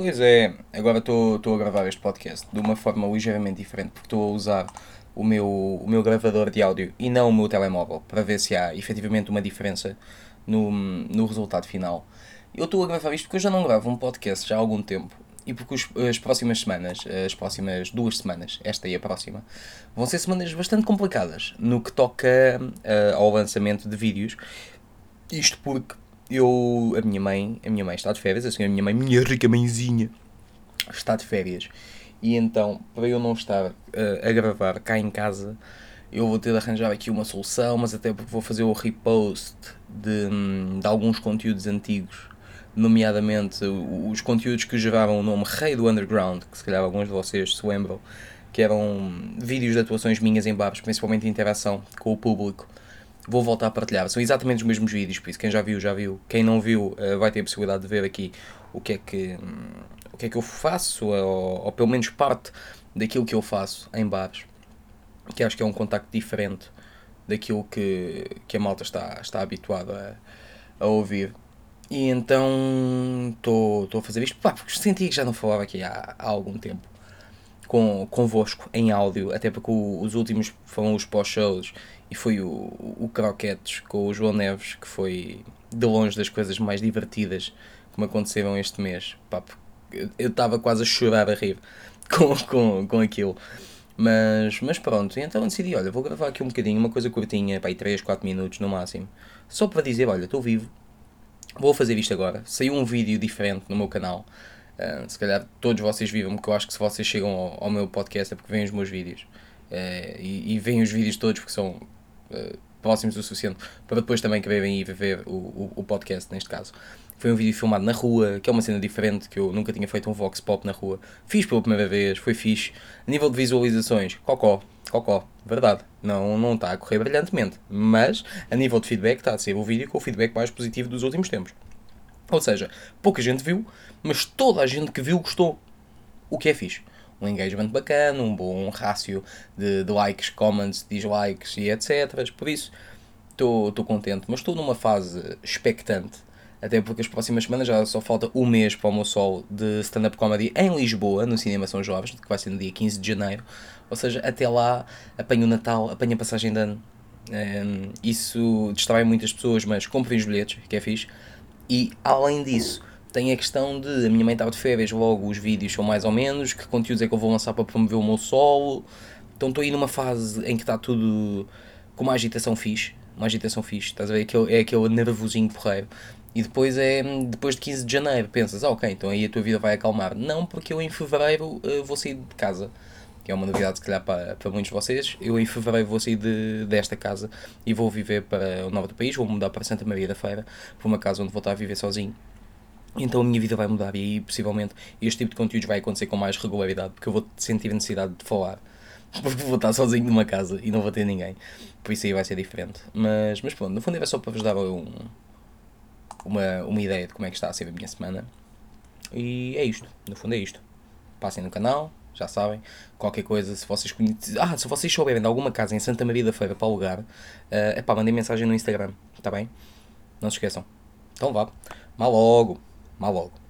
Pois é, agora estou a gravar este podcast de uma forma ligeiramente diferente, porque estou a usar o meu, o meu gravador de áudio e não o meu telemóvel, para ver se há efetivamente uma diferença no, no resultado final. Eu estou a gravar isto porque eu já não gravo um podcast já há algum tempo e porque os, as próximas semanas, as próximas duas semanas, esta e a próxima, vão ser semanas bastante complicadas no que toca uh, ao lançamento de vídeos. Isto porque eu, a minha mãe, a minha mãe está de férias, assim, a minha mãe, minha rica mãezinha, está de férias. E então, para eu não estar uh, a gravar cá em casa, eu vou ter de arranjar aqui uma solução, mas até porque vou fazer o repost de, de alguns conteúdos antigos nomeadamente os conteúdos que geravam o nome Rei do Underground, que se calhar alguns de vocês se lembram, que eram vídeos de atuações minhas em bares, principalmente de interação com o público. Vou voltar a partilhar. São exatamente os mesmos vídeos, por isso quem já viu, já viu. Quem não viu, eh, vai ter a possibilidade de ver aqui o que é que, o que, é que eu faço, ou, ou pelo menos parte daquilo que eu faço em bares, que acho que é um contacto diferente daquilo que, que a malta está, está habituada a, a ouvir. E então estou a fazer isto pá, porque senti que já não falava aqui há, há algum tempo com, convosco em áudio, até porque o, os últimos foram os pós-shows e foi o, o Croquetes com o João Neves, que foi de longe das coisas mais divertidas que me aconteceram este mês. Pá, eu estava quase a chorar a rir com, com, com aquilo. Mas, mas pronto, então decidi, olha, vou gravar aqui um bocadinho, uma coisa curtinha, pá, 3, 4 minutos no máximo, só para dizer, olha, estou vivo, Vou fazer isto agora. Saiu um vídeo diferente no meu canal. Uh, se calhar todos vocês viram, porque eu acho que se vocês chegam ao, ao meu podcast é porque veem os meus vídeos. Uh, e, e veem os vídeos todos porque são uh, próximos o suficiente para depois também quererem ir ver o, o, o, podcast, neste caso. Foi um vídeo filmado na rua, que é uma cena diferente, que eu nunca tinha feito um vox pop na rua. Fiz pela primeira vez, foi fixe. A nível de visualizações, cocó, cocó, verdade. Não, não está a correr brilhantemente. Mas, a nível de feedback, está a ser o vídeo com o feedback mais positivo dos últimos tempos. Ou seja, pouca gente viu, mas toda a gente que viu gostou. O que é fixe. Um engagement bacana, um bom rácio de, de likes, comments, dislikes e etc. Por isso, estou contente. Mas estou numa fase expectante até porque as próximas semanas já só falta um mês para o meu sol de stand-up comedy em Lisboa, no Cinema São Jovens, que vai ser no dia 15 de janeiro. Ou seja, até lá apanho o Natal, apanho a passagem de ano. Um, isso distrai muitas pessoas, mas comprem os bilhetes, que é fixe. E além disso, tem a questão de a minha mãe estava de férias, logo os vídeos são mais ou menos, que conteúdos é que eu vou lançar para promover o meu solo. Então estou aí numa fase em que está tudo com uma agitação fixe. Uma agitação fixe, estás a ver? Aquele, é aquele nervosinho porreiro. E depois é depois de 15 de janeiro, pensas, ah, ok, então aí a tua vida vai acalmar. Não, porque eu em fevereiro uh, vou sair de casa. Que é uma novidade, se calhar, para, para muitos de vocês. Eu em fevereiro vou sair de, desta casa e vou viver para o norte do país, vou mudar para Santa Maria da Feira, para uma casa onde vou estar a viver sozinho. Então a minha vida vai mudar e aí possivelmente este tipo de conteúdos vai acontecer com mais regularidade, porque eu vou sentir a necessidade de falar. Porque vou estar sozinho numa casa e não vou ter ninguém. Por isso aí vai ser diferente. Mas, mas pronto, no fundo era só para vos dar um, uma, uma ideia de como é que está a ser a minha semana. E é isto, no fundo é isto. Passem no canal, já sabem. Qualquer coisa, se vocês. Ah, se vocês souberem de alguma casa em Santa Maria da Feira para alugar, uh, pá, mandem mensagem no Instagram, está bem? Não se esqueçam. Então vá. Mal logo. Mal logo.